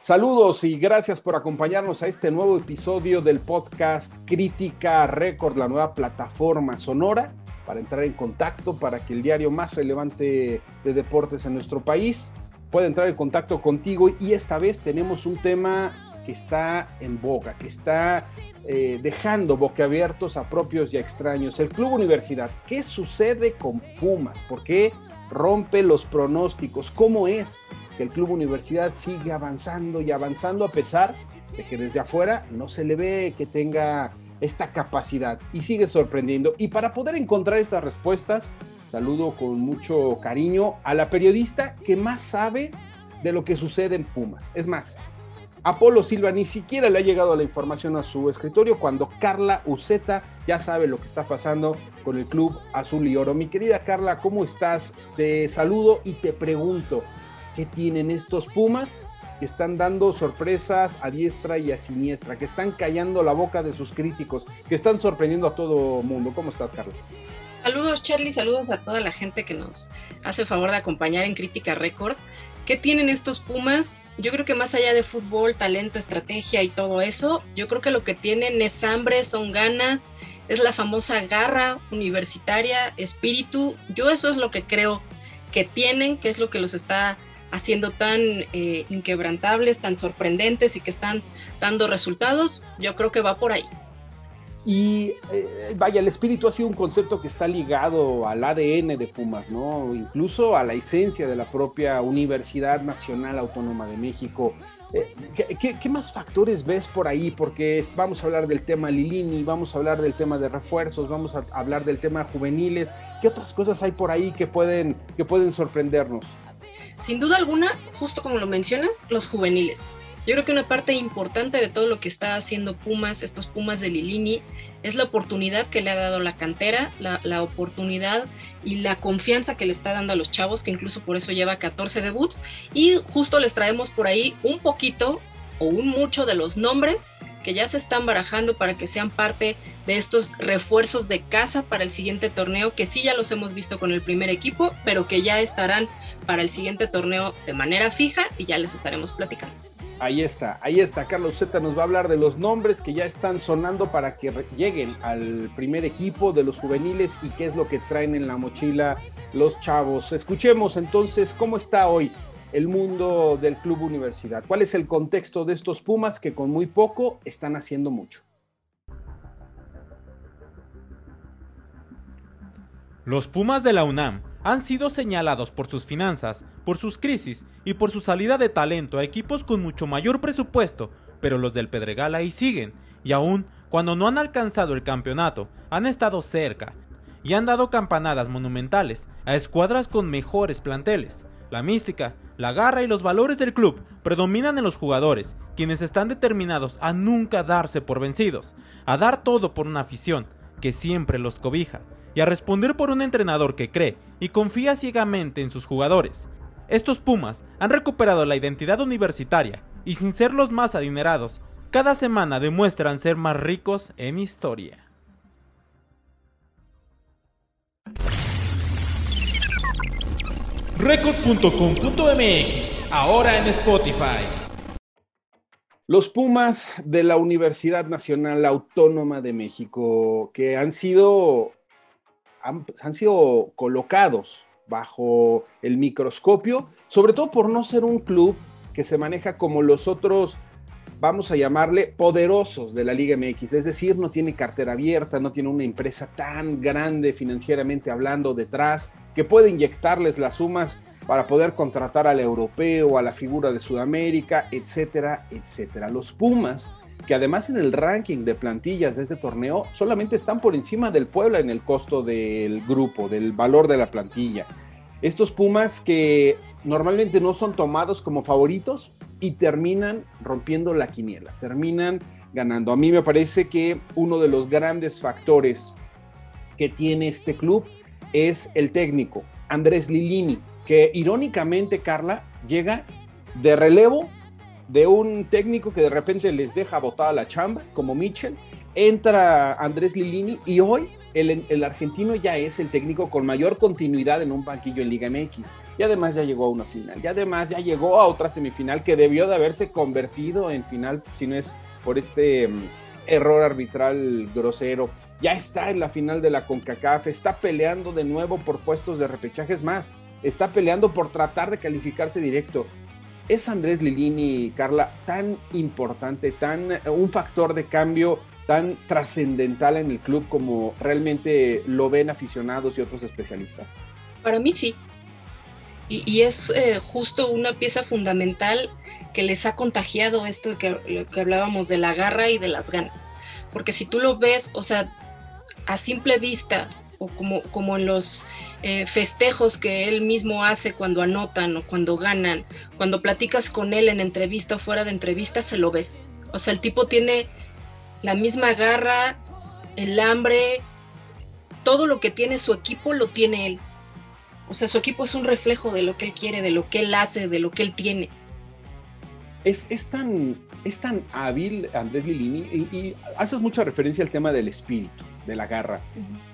Saludos y gracias por acompañarnos a este nuevo episodio del podcast Crítica Record, la nueva plataforma sonora para entrar en contacto, para que el diario más relevante de deportes en nuestro país pueda entrar en contacto contigo. Y esta vez tenemos un tema que está en boga, que está eh, dejando boquiabiertos a propios y a extraños. El Club Universidad, ¿qué sucede con Pumas? ¿Por qué rompe los pronósticos? ¿Cómo es que el Club Universidad sigue avanzando y avanzando a pesar de que desde afuera no se le ve que tenga esta capacidad y sigue sorprendiendo? Y para poder encontrar estas respuestas, saludo con mucho cariño a la periodista que más sabe de lo que sucede en Pumas. Es más, Apolo Silva ni siquiera le ha llegado la información a su escritorio cuando Carla Uceta ya sabe lo que está pasando con el club azul y oro. Mi querida Carla, ¿cómo estás? Te saludo y te pregunto, ¿qué tienen estos Pumas que están dando sorpresas a diestra y a siniestra, que están callando la boca de sus críticos, que están sorprendiendo a todo mundo? ¿Cómo estás, Carla? Saludos, Charlie, saludos a toda la gente que nos hace favor de acompañar en Crítica Record. ¿Qué tienen estos Pumas? Yo creo que más allá de fútbol, talento, estrategia y todo eso, yo creo que lo que tienen es hambre, son ganas, es la famosa garra universitaria, espíritu. Yo eso es lo que creo que tienen, que es lo que los está haciendo tan eh, inquebrantables, tan sorprendentes y que están dando resultados. Yo creo que va por ahí. Y eh, vaya, el espíritu ha sido un concepto que está ligado al ADN de Pumas, ¿no? Incluso a la esencia de la propia Universidad Nacional Autónoma de México. Eh, ¿qué, más factores ves por ahí? Porque vamos a hablar del tema Lilini, vamos a hablar del tema de refuerzos, vamos a hablar del tema juveniles. ¿Qué otras cosas hay por ahí que pueden, que pueden sorprendernos? Sin duda alguna, justo como lo mencionas, los juveniles. Yo creo que una parte importante de todo lo que está haciendo Pumas, estos Pumas de Lilini, es la oportunidad que le ha dado la cantera, la, oportunidad y la confianza que le está dando a los chavos, que incluso por eso lleva 14 debuts. Y justo les traemos por ahí un poquito o un mucho de los nombres que ya se están barajando para que sean parte de estos refuerzos de casa para el siguiente torneo, que sí ya los hemos visto con el primer equipo, pero que ya estarán para el siguiente torneo de manera fija y ya les estaremos platicando. Ahí está, ahí está. Carlos Z nos va a hablar de los nombres que ya están sonando para que lleguen al primer equipo de los juveniles y qué es lo que traen en la mochila los chavos. Escuchemos entonces cómo está hoy el mundo del club universidad. ¿Cuál es el contexto de estos Pumas que con muy poco están haciendo mucho? Los Pumas de la UNAM han sido señalados por sus finanzas, por sus crisis y por su salida de talento a equipos con mucho mayor presupuesto, pero los del Pedregal ahí siguen, y aún cuando no han alcanzado el campeonato, han estado cerca, y han dado campanadas monumentales a escuadras con mejores planteles. La mística, la garra y los valores del club predominan en los jugadores, quienes están determinados a nunca darse por vencidos, a dar todo por una afición que siempre los cobija y a responder por un entrenador que cree y confía ciegamente en sus jugadores. Estos Pumas han recuperado la identidad universitaria y sin ser los más adinerados, cada semana demuestran ser más ricos en historia. Record.com.mx, ahora en Spotify. Los Pumas de la Universidad Nacional Autónoma de México, que han sido han, sido colocados bajo el microscopio, sobre todo por no ser un club que se maneja como los otros, vamos a llamarle, poderosos de la Liga MX. Es decir, no tiene cartera abierta, no tiene una empresa tan grande financieramente hablando detrás, que puede inyectarles las sumas para poder contratar al europeo, a la figura de Sudamérica, etcétera, etcétera. Los Pumas que además en el ranking de plantillas de este torneo solamente están por encima del Puebla en el costo del grupo, del valor de la plantilla. Estos Pumas que normalmente no son tomados como favoritos y terminan rompiendo la quiniela, terminan ganando. A mí me parece que uno de los grandes factores que tiene este club es el técnico, Andrés Lilini, que irónicamente, Carla, llega de relevo de un técnico que de repente les deja botada la chamba, como Mitchell. Entra Andrés Lilini y hoy el, argentino ya es el técnico con mayor continuidad en un banquillo en Liga MX. Y además ya llegó a una final. Y además ya llegó a otra semifinal que debió de haberse convertido en final, si no es por este um, error arbitral grosero. Ya está en la final de la CONCACAF. Está peleando de nuevo por puestos de repechajes más. Está peleando por tratar de calificarse directo. ¿Es Andrés Lilini, Carla, tan importante, tan un factor de cambio tan trascendental en el club como realmente lo ven aficionados y otros especialistas? Para mí sí. Y, y es eh, justo una pieza fundamental que les ha contagiado esto que, que hablábamos de la garra y de las ganas. Porque si tú lo ves, o sea, a simple vista, o como, como en los eh, festejos que él mismo hace cuando anotan o cuando ganan, cuando platicas con él en entrevista o fuera de entrevista, se lo ves. O sea, el tipo tiene la misma garra, el hambre, todo lo que tiene su equipo lo tiene él. O sea, su equipo es un reflejo de lo que él quiere, de lo que él hace, de lo que él tiene. Es, es tan, es tan hábil Andrés Lilini y, y haces mucha referencia al tema del espíritu de la garra.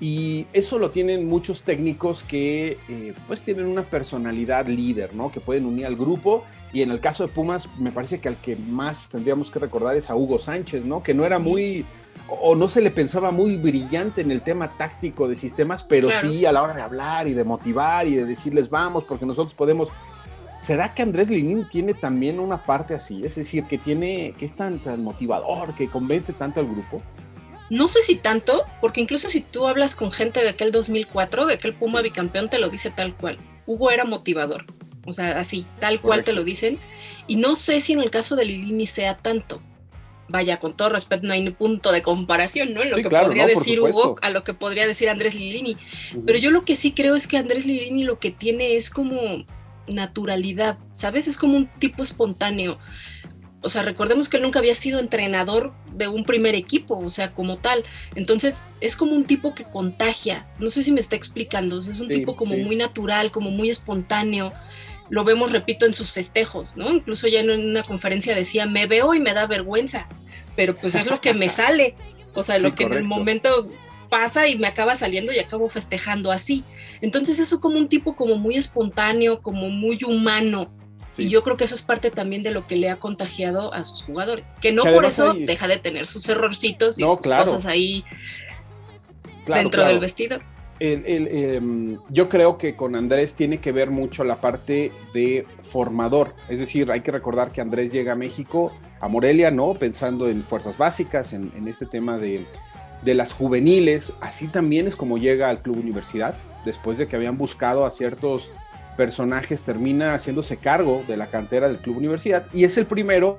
Y eso lo tienen muchos técnicos que eh, pues tienen una personalidad líder, ¿no? Que pueden unir al grupo. Y en el caso de Pumas, me parece que al que más tendríamos que recordar es a Hugo Sánchez, ¿no? Que no era muy, o no se le pensaba muy brillante en el tema táctico de sistemas, pero claro. sí a la hora de hablar y de motivar y de decirles vamos, porque nosotros podemos. ¿Será que Andrés Linin tiene también una parte así? Es decir, que tiene, que es tan, tan motivador, que convence tanto al grupo. No sé si tanto, porque incluso si tú hablas con gente de aquel 2004, de aquel Puma bicampeón, te lo dice tal cual. Hugo era motivador, o sea, así, tal cual Correcto. te lo dicen. Y no sé si en el caso de Lilini sea tanto. Vaya, con todo respeto, no hay ni punto de comparación, ¿no? En lo Sí, que claro, podría no, decir. Hugo a lo que podría decir Andrés Lilini. Ujú. Pero yo lo que sí creo es que Andrés Lilini lo que tiene es como naturalidad, ¿sabes? Es como un tipo espontáneo. O sea, recordemos que él nunca había sido entrenador de un primer equipo, o sea, como tal. Entonces, es como un tipo que contagia. No sé si me está explicando. O sea, es un Sí, tipo como sí. muy natural, como muy espontáneo. Lo vemos, repito, en sus festejos, ¿no? Incluso ya en una conferencia decía, me veo y me da vergüenza, pero pues es lo que me sale. O sea, Sí, lo que en el correcto. momento pasa y me acaba saliendo y acabo festejando así. Entonces eso como un tipo como muy espontáneo, como muy humano. Sí. Y yo creo que eso es parte también de lo que le ha contagiado a sus jugadores. Que no Que por eso hay- deja de tener sus errorcitos y No, sus claro. cosas ahí Claro, dentro claro. del vestido. El- el, em, yo creo que con Andrés tiene que ver mucho la parte de formador. Es decir, hay que recordar que Andrés llega a México, a Morelia, ¿no? Pensando en fuerzas básicas, en, en este tema de, de las juveniles. Así también es como llega al Club Universidad. Después de que habían buscado a ciertos personajes, termina haciéndose cargo de la cantera del Club Universidad. Y es el primero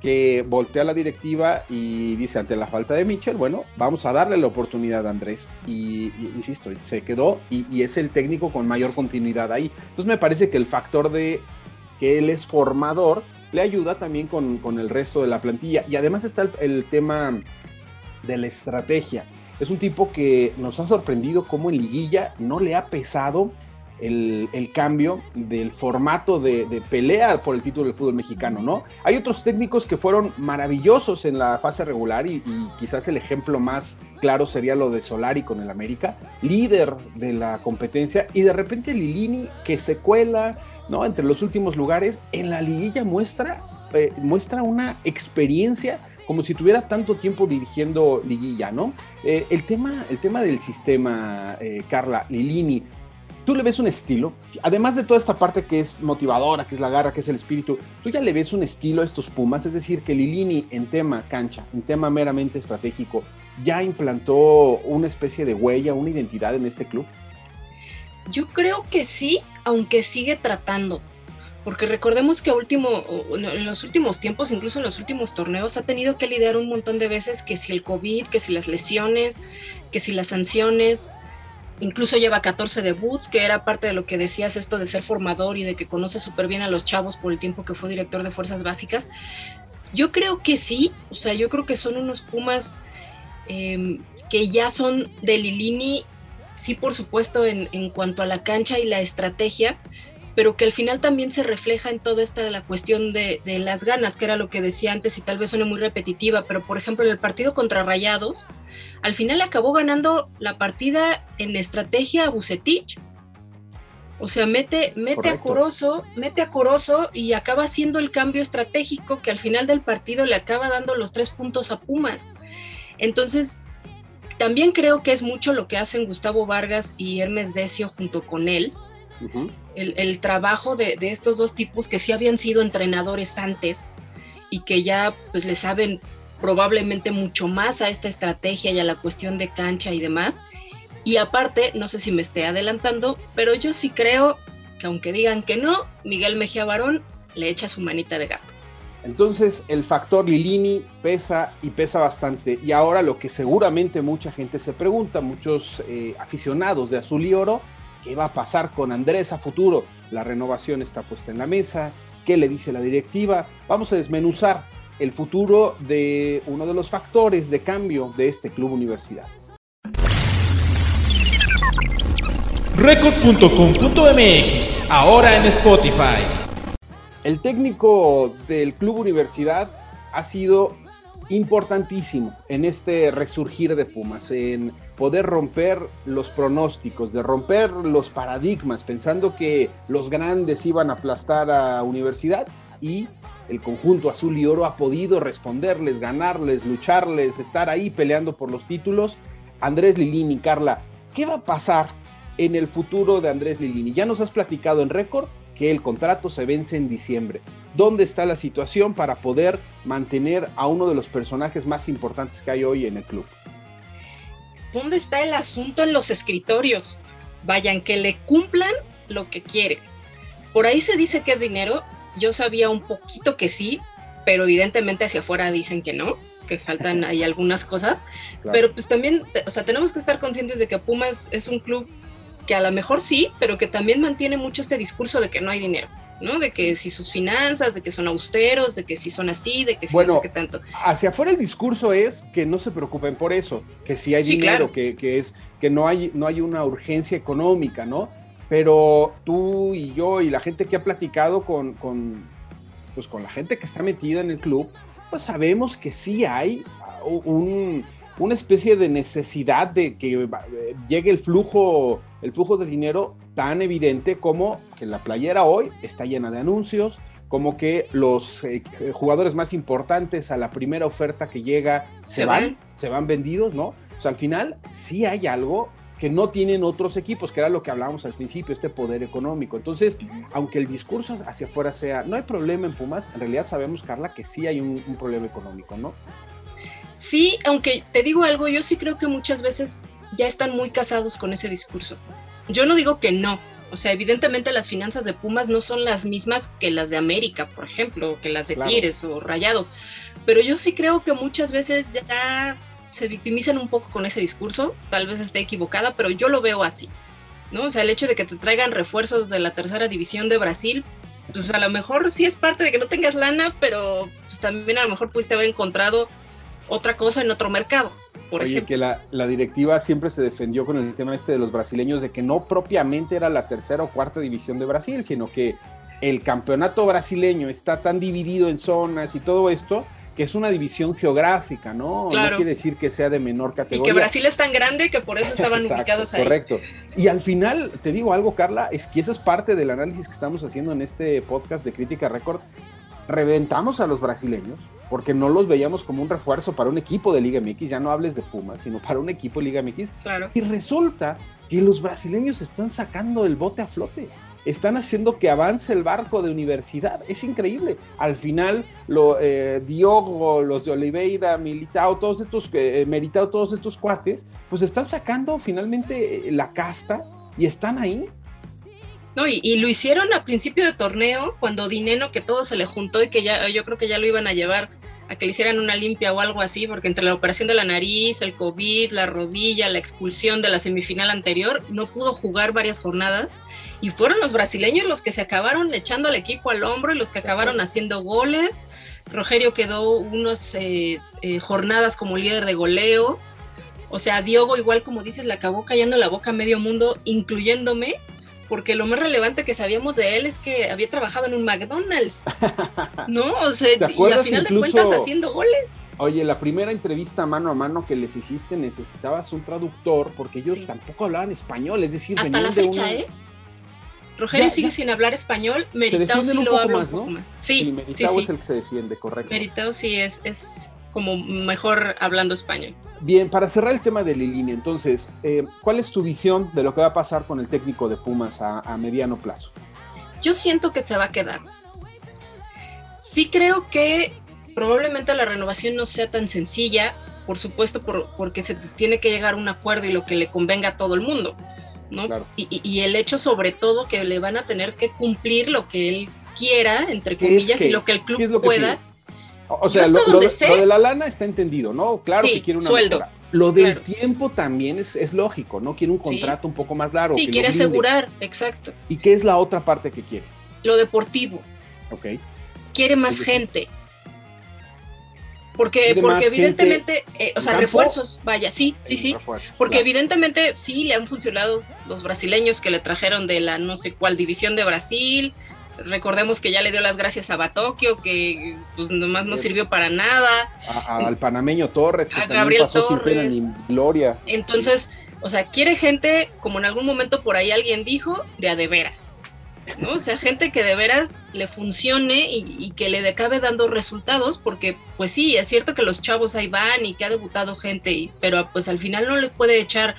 que voltea la directiva y dice ante la falta de Mitchell, bueno, vamos a darle la oportunidad a Andrés. Y, insisto, se quedó y, y, es el técnico con mayor continuidad ahí. Entonces me parece que el factor de que él es formador le ayuda también con, con el resto de la plantilla. Y además está el, el, tema de la estrategia. Es un tipo que nos ha sorprendido cómo en liguilla no le ha pesado el, cambio del formato de, pelea por el título del fútbol mexicano, ¿no? Hay otros técnicos que fueron maravillosos en la fase regular y, y, quizás el ejemplo más claro sería lo de Solari con el América, líder de la competencia, y de repente Lilini que se cuela, ¿no? Entre los últimos lugares, en la liguilla muestra, eh, muestra una experiencia como si tuviera tanto tiempo dirigiendo liguilla, ¿no? Eh, el, tema, el tema del sistema, eh, Carla, Lilini, tú le ves un estilo, además de toda esta parte que es motivadora, que es la garra, que es el espíritu, tú ya le ves un estilo a estos Pumas, es decir, que Lilini en tema cancha, en tema meramente estratégico, ya implantó una especie de huella, una identidad en este club. Yo creo que sí, aunque sigue tratando, porque recordemos que último, en los últimos tiempos, incluso en los últimos torneos, ha tenido que lidiar un montón de veces que si el COVID, que si las lesiones, que si las sanciones, incluso lleva 14 debuts, que era parte de lo que decías esto de ser formador y de que conoce súper bien a los chavos por el tiempo que fue director de Fuerzas Básicas. Yo creo que sí, o sea, yo creo que son unos Pumas eh, que ya son de Lilini, sí por supuesto en, en, cuanto a la cancha y la estrategia, pero que al final también se refleja en toda esta de la cuestión de, de, las ganas, que era lo que decía antes y tal vez suene muy repetitiva, pero por ejemplo en el partido contra Rayados, al final acabó ganando la partida en estrategia a Bucetich. O sea, mete, mete a Corozo, mete a Corozo y acaba haciendo el cambio estratégico que al final del partido le acaba dando los tres puntos a Pumas. Entonces, también creo que es mucho lo que hacen Gustavo Vargas y Hermes Decio junto con él, el, trabajo de, estos dos tipos que sí habían sido entrenadores antes y que ya pues le saben probablemente mucho más a esta estrategia y a la cuestión de cancha y demás. Y aparte, no sé si me esté adelantando, pero yo sí creo que aunque digan que no, Miguel Mejía Barón le echa su manita de gato. Entonces el factor Lilini pesa y pesa bastante. Y ahora lo que seguramente mucha gente se pregunta, muchos eh, aficionados de azul y oro, ¿Qué va a pasar con Andrés a futuro? La renovación está puesta en la mesa. ¿Qué le dice la directiva? Vamos a desmenuzar el futuro de uno de los factores de cambio de este club universidad. Record.com.mx, ahora en Spotify. El técnico del club universidad ha sido importantísimo en este resurgir de Pumas, en poder romper los pronósticos, de romper los paradigmas, pensando que los grandes iban a aplastar a Universidad y el conjunto azul y oro ha podido responderles, ganarles, lucharles, estar ahí peleando por los títulos. Andrés Lilini, Carla, ¿qué va a pasar en el futuro de Andrés Lilini? Ya nos has platicado en récord que el contrato se vence en diciembre. ¿Dónde está la situación para poder mantener a uno de los personajes más importantes que hay hoy en el club? ¿dónde está el asunto en los escritorios? Vayan, que le cumplan lo que quieren. Por ahí se dice que es dinero, yo sabía un poquito que sí, pero evidentemente hacia afuera dicen que no, que faltan ahí algunas cosas, pero pues también, o sea, tenemos que estar conscientes de que Pumas es un club que a lo mejor sí, pero que también mantiene mucho este discurso de que no hay dinero. ¿no? De que si sus finanzas, de que son austeros, de que si son así, de que si bueno, no sé qué tanto. Hacia afuera el discurso es que no se preocupen por eso, que si hay dinero, que, es que no hay, no hay una urgencia económica, ¿no? Pero tú y yo y la gente que ha platicado con, con, pues con la gente que está metida en el club, pues sabemos que sí hay un, una especie de necesidad de que eh, llegue el flujo, el flujo de dinero tan evidente como que la playera hoy está llena de anuncios, como que los eh, jugadores más importantes a la primera oferta que llega se, van, se van vendidos, ¿no? O sea, al final sí hay algo que no tienen otros equipos, que era lo que hablábamos al principio, este poder económico. Entonces, aunque el discurso hacia afuera sea, no hay problema en Pumas, en realidad sabemos, Carla, que sí hay un problema económico, ¿no? Sí, aunque te digo algo, yo sí creo que muchas veces ya están muy casados con ese discurso. Yo no digo que no. O sea, evidentemente las finanzas de Pumas no son las mismas que las de América, por ejemplo, que las de Tigres o Rayados. Pero yo sí creo que muchas veces ya se victimizan un poco con ese discurso. Tal vez esté equivocada, pero yo lo veo así. ¿no? O sea, el hecho de que te traigan refuerzos de la tercera división de Brasil, pues a lo mejor sí es parte de que no tengas lana, pero pues, también a lo mejor pudiste haber encontrado otra cosa en otro mercado. Oye, que la, directiva siempre se defendió con el tema este de los brasileños, de que no propiamente era la tercera o cuarta división de Brasil, sino que el campeonato brasileño está tan dividido en zonas y todo esto, que es una división geográfica, ¿no? No quiere decir que sea de menor categoría. Y que Brasil es tan grande que por eso estaban ubicados ahí. Correcto. Y al final, te digo algo, Carla, es que eso es parte del análisis que estamos haciendo en este podcast de Crítica Record. Reventamos a los brasileños, porque no los veíamos como un refuerzo para un equipo de Liga MX, ya no hables de Pumas, sino para un equipo de Liga MX. Claro. Y resulta que los brasileños están sacando el bote a flote. Están haciendo que avance el barco de universidad. Es increíble. Al final, lo, eh, Diogo, los de Oliveira, Militao, todos estos, eh, Meritao, todos estos cuates, pues están sacando finalmente eh, la casta y están ahí no, y, lo hicieron a principio de torneo, cuando Dineno, que todo se le juntó y que ya yo creo que ya lo iban a llevar a que le hicieran una limpia o algo así, porque entre la operación de la nariz, el COVID, la rodilla, la expulsión de la semifinal anterior, no pudo jugar varias jornadas. Y fueron los brasileños los que se acabaron echando al equipo al hombro y los que acabaron haciendo goles. Rogerio quedó unas eh, eh, jornadas como líder de goleo. O sea, Diogo, igual como dices, le acabó cayendo la boca a medio mundo, incluyéndome, porque lo más relevante que sabíamos de él es que había trabajado en un McDonald's, ¿no? O sea, y al final de cuentas haciendo goles. Oye, la primera entrevista mano a mano que les hiciste necesitabas un traductor porque ellos tampoco hablaban español, es decir, hasta la fecha, de ¿eh? Rogelio sigue sin hablar español, Meritao sí lo habla un poco más. Sí, Meritao es el que se defiende, correcto. Meritao sí es, es como mejor hablando español. Bien, para cerrar el tema de Lilini, entonces, eh, ¿cuál es tu visión de lo que va a pasar con el técnico de Pumas a, a mediano plazo? Yo siento que se va a quedar. Sí creo que probablemente la renovación no sea tan sencilla, por supuesto, porque se tiene que llegar a un acuerdo y lo que le convenga a todo el mundo, ¿no? Y, el hecho sobre todo que le van a tener que cumplir lo que él quiera, entre comillas, y lo que el club pueda. O sea, lo, de, la lana está entendido, ¿no? Claro que quiere una sueldo. Lo del tiempo también es, es, lógico, ¿no? Quiere un contrato un poco más largo. Y quiere asegurar, exacto. ¿Y qué es la otra parte que quiere? Lo deportivo. Ok. Quiere más gente. Porque, porque evidentemente, eh, o sea, refuerzos, vaya, sí, sí, sí. porque evidentemente sí le han funcionado los brasileños que le trajeron de la no sé cuál división de Brasil. Recordemos que ya le dio las gracias a Batokio, que pues nomás no sirvió para nada. al panameño Torres, que también pasó sin pena ni gloria. Entonces, o sea, quiere gente, como en algún momento por ahí alguien dijo, de a de veras. ¿no? O sea, gente que de veras le funcione y, que le acabe dando resultados, porque pues sí, es cierto que los chavos ahí van y que ha debutado gente, pero pues al final no le puede echar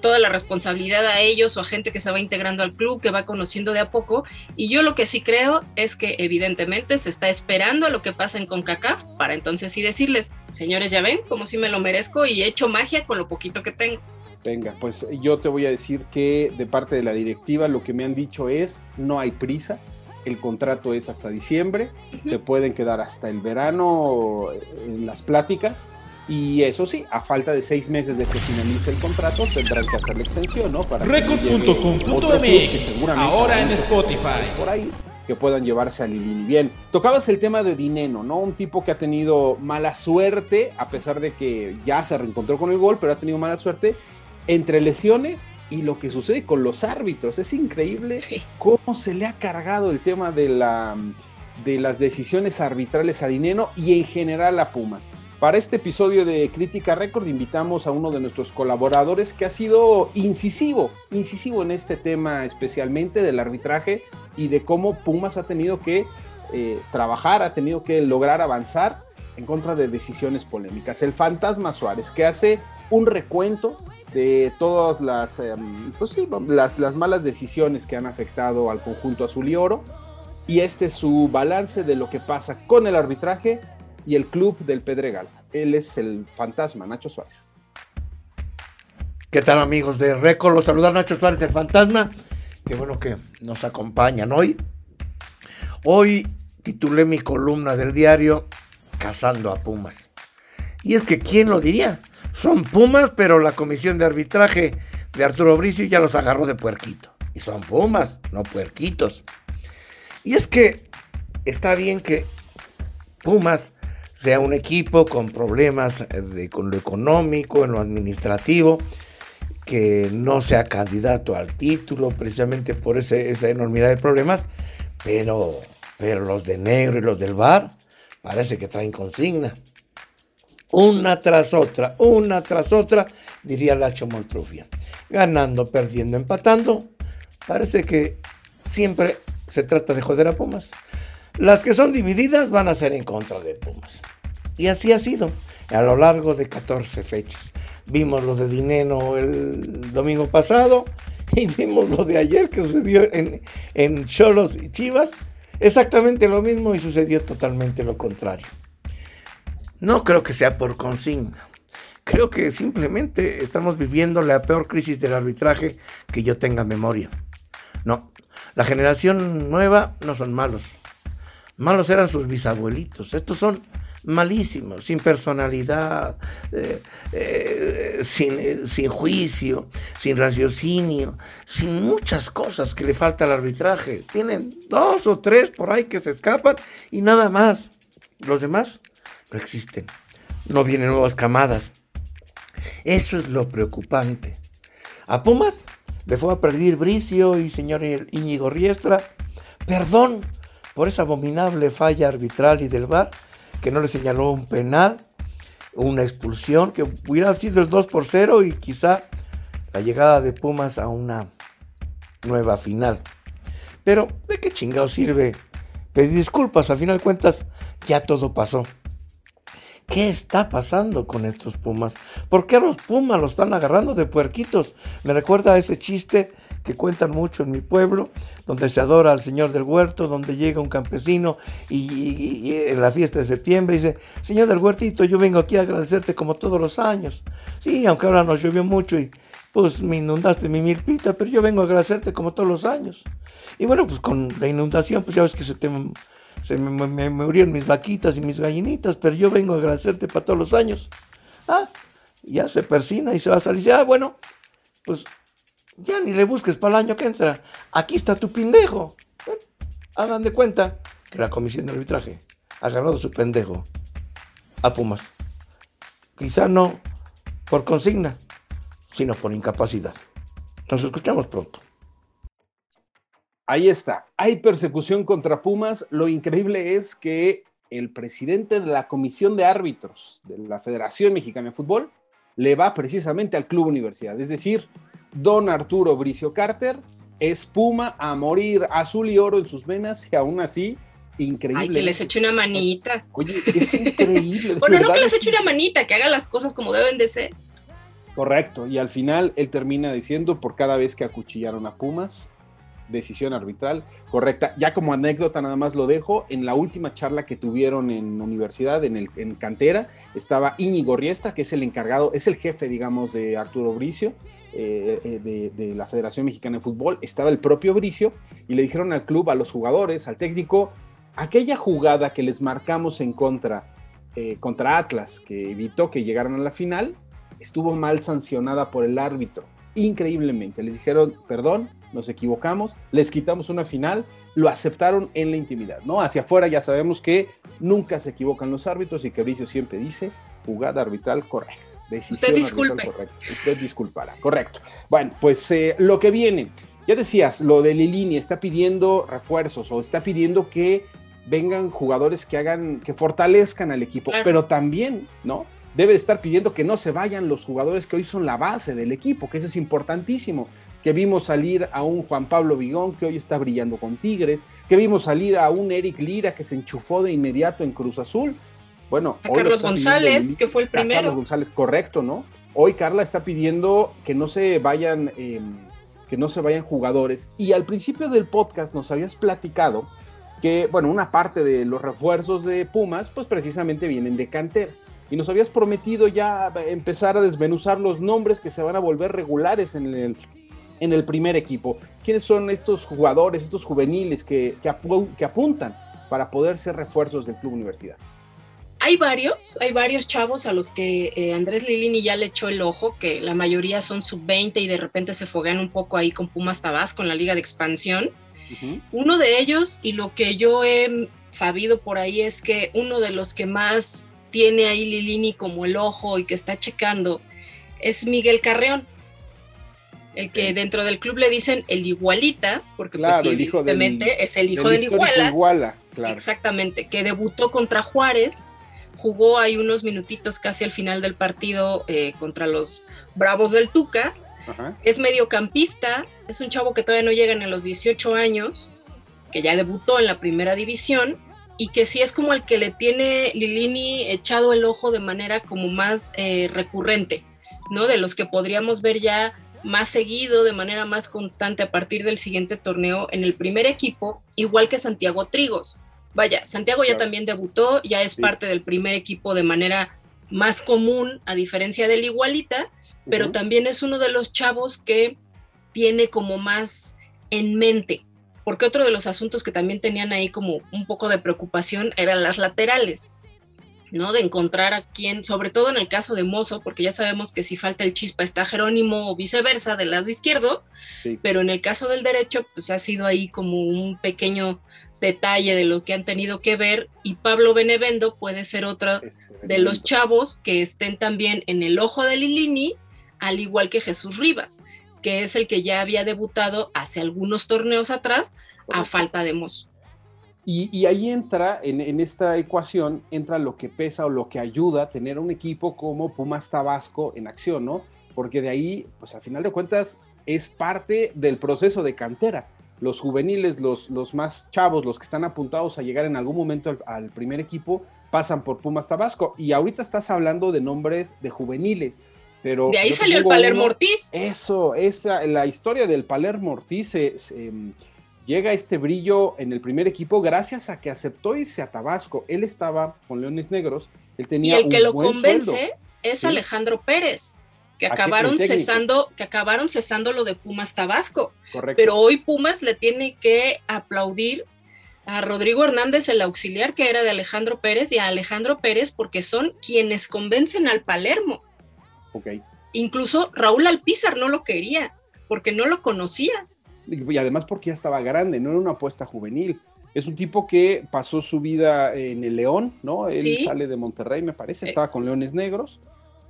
toda la responsabilidad a ellos o a gente que se va integrando al club, que va conociendo de a poco. Y yo lo que sí creo es que evidentemente se está esperando a lo que pasa en CONCACAF para entonces sí decirles, señores, ya ven, como si me lo merezco y he hecho magia con lo poquito que tengo. Venga, pues yo te voy a decir que de parte de la directiva lo que me han dicho es no hay prisa, el contrato es hasta diciembre, se pueden quedar hasta el verano en las pláticas y eso sí, a falta de seis meses de que finalice el contrato tendrán que hacer la extensión, ¿no? Para Record.com.mx, ahora en Spotify. Por ahí que puedan llevarse a Lilini. Bien, tocabas el tema de Dineno, ¿no? Un tipo que ha tenido mala suerte, a pesar de que ya se reencontró con el gol, pero ha tenido mala suerte entre lesiones y lo que sucede con los árbitros. Es increíble cómo se le ha cargado el tema de, la, de las decisiones arbitrales a Dineno y en general a Pumas. Para este episodio de Crítica Record invitamos a uno de nuestros colaboradores que ha sido incisivo, incisivo en este tema especialmente del arbitraje y de cómo Pumas ha tenido que eh, trabajar, ha tenido que lograr avanzar en contra de decisiones polémicas. El fantasma Suárez, que hace un recuento de todas las, em, pues las, las, malas decisiones que han afectado al conjunto azul y oro. Y este es su balance de lo que pasa con el arbitraje y el club del Pedregal. Él es el fantasma, Nacho Suárez. ¿Qué tal amigos de Récord? Los saluda Nacho Suárez, el fantasma. Qué bueno que nos acompañan hoy. Hoy titulé mi columna del diario Cazando a Pumas. Y es que, ¿quién lo diría? Son Pumas, pero la comisión de arbitraje de Arturo Bricio ya los agarró de puerquito. Y son Pumas, no puerquitos. Y es que está bien que Pumas sea un equipo con problemas de, con lo económico, en lo administrativo, que no sea candidato al título precisamente por esa enormidad de problemas, pero, pero los de negro y los del bar parece que traen consigna una tras otra, una tras otra, diría Lacho Montrufia. Ganando, perdiendo, empatando. Parece que siempre se trata de joder a Pumas. Las que son divididas van a ser en contra de Pumas. Y así ha sido a lo largo de 14 fechas. Vimos lo de Dineno el domingo pasado y vimos lo de ayer que sucedió en, en Cholos y Chivas. Exactamente lo mismo y sucedió totalmente lo contrario. No creo que sea por consigna. Creo que simplemente estamos viviendo la peor crisis del arbitraje que yo tenga memoria. No, la generación nueva no son malos. Malos eran sus bisabuelitos. Estos son malísimos, sin personalidad, eh, eh, sin, sin, juicio, sin raciocinio, sin muchas cosas que le falta al arbitraje. Tienen dos o tres por ahí que se escapan y nada más. Los demás no existen. No vienen nuevas camadas. Eso es lo preocupante. A Pumas le fue a pedir Bricio y señor Íñigo Riestra perdón por esa abominable falla arbitral y del VAR que no le señaló un penal, una expulsión, que hubiera sido el 2 por 0 y quizá la llegada de Pumas a una nueva final. Pero, ¿de qué chingado sirve pedir disculpas? Al final de cuentas, ya todo pasó. ¿Qué está pasando con estos Pumas? ¿Por qué los Pumas los están agarrando de puerquitos? Me recuerda a ese chiste que cuentan mucho en mi pueblo, donde se adora al Señor del Huerto, donde llega un campesino y, en la fiesta de septiembre dice, Señor del Huertito, yo vengo aquí a agradecerte como todos los años. Sí, aunque ahora nos llovió mucho y pues me inundaste mi milpita, pero yo vengo a agradecerte como todos los años. Y bueno, pues con la inundación, pues ya ves que se te se me, murieron mis vaquitas y mis gallinitas, pero yo vengo a agradecerte para todos los años. Ah, ya se persina y se va a salir. Y dice, ah, bueno, pues ya ni le busques para el año que entra. Aquí está tu pendejo. hagan de cuenta que la comisión de arbitraje ha agarrado su pendejo a Pumas. Quizá no por consigna, sino por incapacidad. Nos escuchamos pronto. Ahí está. Hay persecución contra Pumas. Lo increíble es que el presidente de la Comisión de Árbitros de la Federación Mexicana de Fútbol le va precisamente al Club Universidad. Es decir, don Arturo Bricio Carter es Puma a morir, azul y oro en sus venas y aún así increíble. Ay, que les eche una manita. Oye, es increíble. bueno, no que les eche una manita, que haga las cosas como deben de ser. Correcto, y al final él termina diciendo por cada vez que acuchillaron a Pumas, decisión arbitral correcta. Ya como anécdota nada más lo dejo, en la última charla que tuvieron en universidad, en, el, en Cantera, estaba Íñigo Riesta, que es el encargado, es el jefe, digamos, de Arturo Bricio, eh, eh, de, la Federación Mexicana de Fútbol, estaba el propio Bricio, y le dijeron al club, a los jugadores, al técnico, aquella jugada que les marcamos en contra, eh, contra Atlas, que evitó que llegaran a la final, estuvo mal sancionada por el árbitro, increíblemente. Les dijeron, perdón, nos equivocamos, les quitamos una final, lo aceptaron en la intimidad, ¿no? Hacia afuera ya sabemos que nunca se equivocan los árbitros y que Bricio siempre dice jugada arbitral correcta. Usted disculpe. Usted disculpará, correcto. Bueno, pues eh, lo que viene, ya decías, lo de Lilini está pidiendo refuerzos o está pidiendo que vengan jugadores que hagan, que fortalezcan al equipo, pero también, ¿no? Debe estar pidiendo que no se vayan los jugadores que hoy son la base del equipo, que eso es importantísimo que vimos salir a un Juan Pablo Vigón que hoy está brillando con Tigres, que vimos salir a un Eric Lira que se enchufó de inmediato en Cruz Azul. Bueno, a Carlos González, que fue el primero. Carlos González, correcto, ¿no? Hoy Carla está pidiendo que no se vayan, em, que no se vayan jugadores. Y al principio del podcast nos habías platicado que, bueno, una parte de los refuerzos de Pumas, pues precisamente vienen de cantera. Y nos habías prometido ya empezar a desmenuzar los nombres que se van a volver regulares en el, en el primer equipo. ¿Quiénes son estos jugadores, estos juveniles que, que, apuntan para poder ser refuerzos del Club Universidad? Hay varios, hay varios chavos a los que eh, Andrés Lilini ya le echó el ojo, que la mayoría son sub-20 y de repente se foguean un poco ahí con Pumas Tabasco en la Liga de Expansión. Uno de ellos, y lo que yo he sabido por ahí es que uno de los que más tiene ahí Lilini como el ojo y que está checando es Miguel Carreón el que dentro del club le dicen el igualita, porque pues evidentemente es el hijo del, iguala. Exactamente, que debutó contra Juárez, jugó ahí unos minutitos casi al final del partido eh, contra los Bravos del Tuca, es mediocampista, es un chavo que todavía no llega a los 18 años, que ya debutó en la primera división y que sí es como el que le tiene Lilini echado el ojo de manera como más eh, recurrente, ¿no? De los que podríamos ver ya más seguido, de manera más constante a partir del siguiente torneo en el primer equipo, igual que Santiago Trigos. Vaya, Santiago ya también debutó, ya es parte del primer equipo de manera más común, a diferencia del Igualita, pero también es uno de los chavos que tiene como más en mente, porque otro de los asuntos que también tenían ahí como un poco de preocupación eran las laterales. ¿No? De encontrar a quien, sobre todo en el caso de Mozo, porque ya sabemos que si falta el chispa está Jerónimo o viceversa del lado izquierdo, pero en el caso del derecho, pues ha sido ahí como un pequeño detalle de lo que han tenido que ver y Pablo Benevendo puede ser otro este, de los chavos que estén también en el ojo de Lilini, al igual que Jesús Rivas. que es el que ya había debutado hace algunos torneos atrás a falta de Mozo. Y, ahí entra, en, esta ecuación, entra lo que pesa o lo que ayuda a tener un equipo como Pumas Tabasco en acción, ¿no? Porque de ahí, pues a final de cuentas, es parte del proceso de cantera. Los juveniles, los, los más chavos, los que están apuntados a llegar en algún momento al, primer equipo, pasan por Pumas Tabasco. Y ahorita estás hablando de nombres de juveniles. Pero de ahí salió el Palermo Ortiz. Eso, esa, la historia del Palermo Ortiz em, llega este brillo en el primer equipo gracias a que aceptó irse a Tabasco. Él estaba con Leones Negros, él tenía y el que lo convence es Alejandro Pérez, que acabaron cesando, que acabaron cesando lo de Pumas Tabasco. Correcto. Pero hoy Pumas le tiene que aplaudir a Rodrigo Hernández, el auxiliar que era de Alejandro Pérez, y a Alejandro Pérez porque son quienes convencen al Palermo. Okay. Incluso Raúl Alpizar no lo quería, porque no lo conocía y además porque ya estaba grande, no era una apuesta juvenil. Es un tipo que pasó su vida en el León, ¿no? Él sale de Monterrey, me parece, eh. estaba con Leones Negros.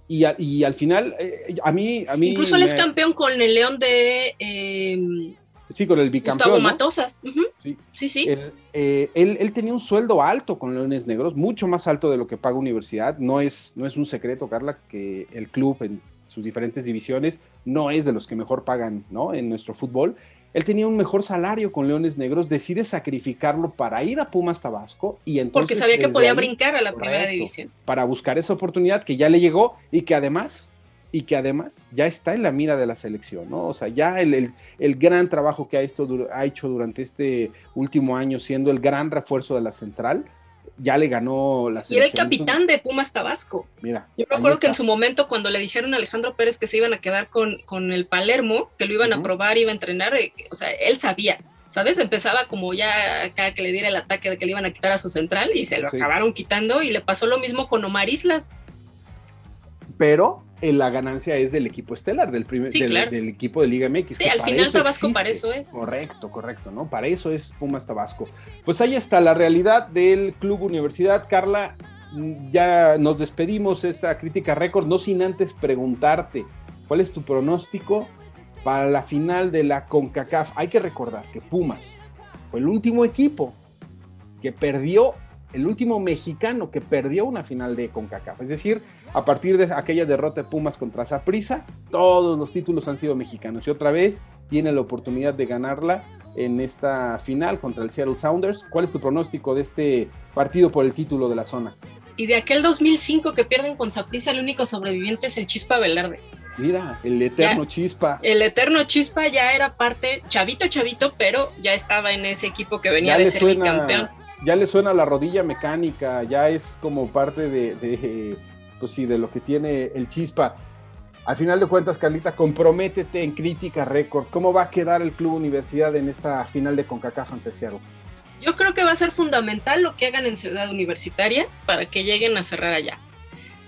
Y, y al final, eh, a mí... A mí Incluso él es campeón con el León de... Em, sí, con el bicampeón. Gustavo Matosas. Sí, sí. sí. Eh, él, él, tenía un sueldo alto con Leones Negros, mucho más alto de lo que paga Universidad. No es, no es un secreto, Carla, que el club en sus diferentes divisiones no es de los que mejor pagan ¿no? en nuestro fútbol. Él tenía un mejor salario con Leones Negros, decide sacrificarlo para ir a Pumas Tabasco y entonces... Porque sabía que podía brincar a la primera división. Para buscar esa oportunidad que ya le llegó y que además, y que además ya está en la mira de la selección, ¿no? O sea, ya el, el, gran trabajo que ha, esto, ha hecho durante este último año siendo el gran refuerzo de la central, ya le ganó la selección. Y era el capitán de Pumas Tabasco. Mira. Yo me acuerdo que en su momento, cuando le dijeron a Alejandro Pérez que se iban a quedar con, con el Palermo, que lo iban a probar, iba a entrenar, eh, o sea, él sabía. ¿Sabes? Empezaba como ya acá que le diera el ataque de que le iban a quitar a su central y se lo acabaron quitando y le pasó lo mismo con Omar Islas. Pero la ganancia es del equipo estelar, del, primer, del, equipo de Liga MX. Sí, al final Tabasco para eso es. Correcto, correcto, ¿no? Para eso es Pumas Tabasco. Pues ahí está la realidad del Club Universidad. Carla, ya nos despedimos esta crítica récord, no sin antes preguntarte, ¿cuál es tu pronóstico para la final de la CONCACAF? Hay que recordar que Pumas fue el último equipo que perdió, el último mexicano que perdió una final de CONCACAF. Es decir, a partir de aquella derrota de Pumas contra Zaprisa, todos los títulos han sido mexicanos y otra vez tiene la oportunidad de ganarla en esta final contra el Seattle Sounders. ¿Cuál es tu pronóstico de este partido por el título de la zona? Y de aquel 2005 que pierden con Zaprisa, el único sobreviviente es el Chispa Velarde. Mira, el eterno Chispa. El eterno Chispa ya era parte, chavito, chavito, pero ya estaba en ese equipo que venía de ser bicampeón. Ya le suena la rodilla mecánica, ya es como parte de pues sí, de lo que tiene el Chispa. Al final de cuentas, Carlita, comprométete en Crítica Record. ¿Cómo va a quedar el Club Universidad en esta final de CONCACAF ante Yo creo que va a ser fundamental lo que hagan en Ciudad Universitaria para que lleguen a cerrar allá.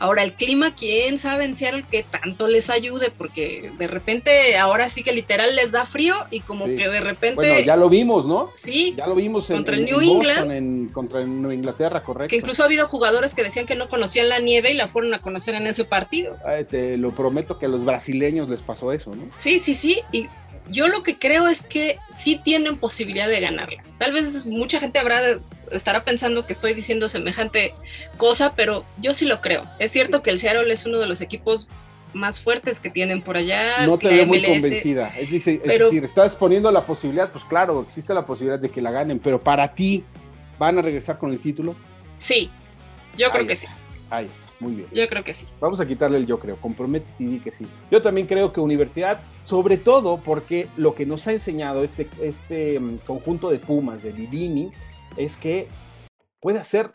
Ahora, el clima, quién sabe en Seattle que tanto les ayude, porque de repente ahora sí que literal les da frío y como que de repente. Bueno, ya lo vimos, ¿no? Sí. Ya lo vimos en, contra el New England. contra el Nueva Inglaterra, correcto. Que incluso ha habido jugadores que decían que no conocían la nieve y la fueron a conocer en ese partido. te lo prometo que a los brasileños les pasó eso, ¿no? Sí, sí, sí. Y yo lo que creo es que sí tienen posibilidad de ganarla. Tal vez mucha gente habrá estará pensando que estoy diciendo semejante cosa, pero yo sí lo creo. Es cierto que el Seattle es uno de los equipos más fuertes que tienen por allá. No te veo muy convencida. Es decir, estás poniendo la posibilidad, pues claro, existe la posibilidad de que la ganen, pero para ti, ¿van a regresar con el título? Sí, yo creo que sí. Ahí está, muy bien. Yo creo que sí. Vamos a quitarle el yo creo, compromete y di que sí. Yo también creo que Universidad, sobre todo porque lo que nos ha enseñado este, este mm, conjunto de Pumas, de Livini, es que puede hacer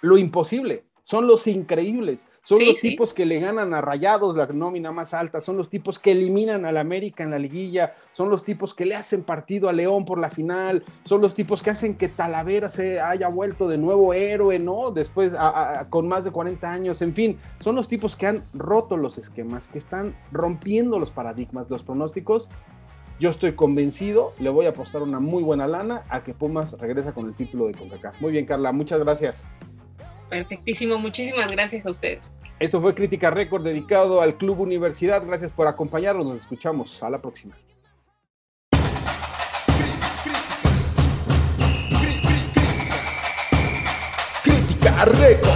lo imposible. Son los increíbles, son los tipos que le ganan a Rayados la nómina más alta, son los tipos que eliminan al América en la liguilla, son los tipos que le hacen partido a León por la final, son los tipos que hacen que Talavera se haya vuelto de nuevo héroe, ¿no? Después, con más de 40 años, en fin, son los tipos que han roto los esquemas, que están rompiendo los paradigmas, los pronósticos yo estoy convencido, le voy a apostar una muy buena lana a que Pumas regresa con el título de CONCACAF. Muy bien, Carla, muchas gracias. Perfectísimo, muchísimas gracias a ustedes. Esto fue Crítica Récord dedicado al Club Universidad. Gracias por acompañarnos. Nos escuchamos. A la próxima. Crítica Récord.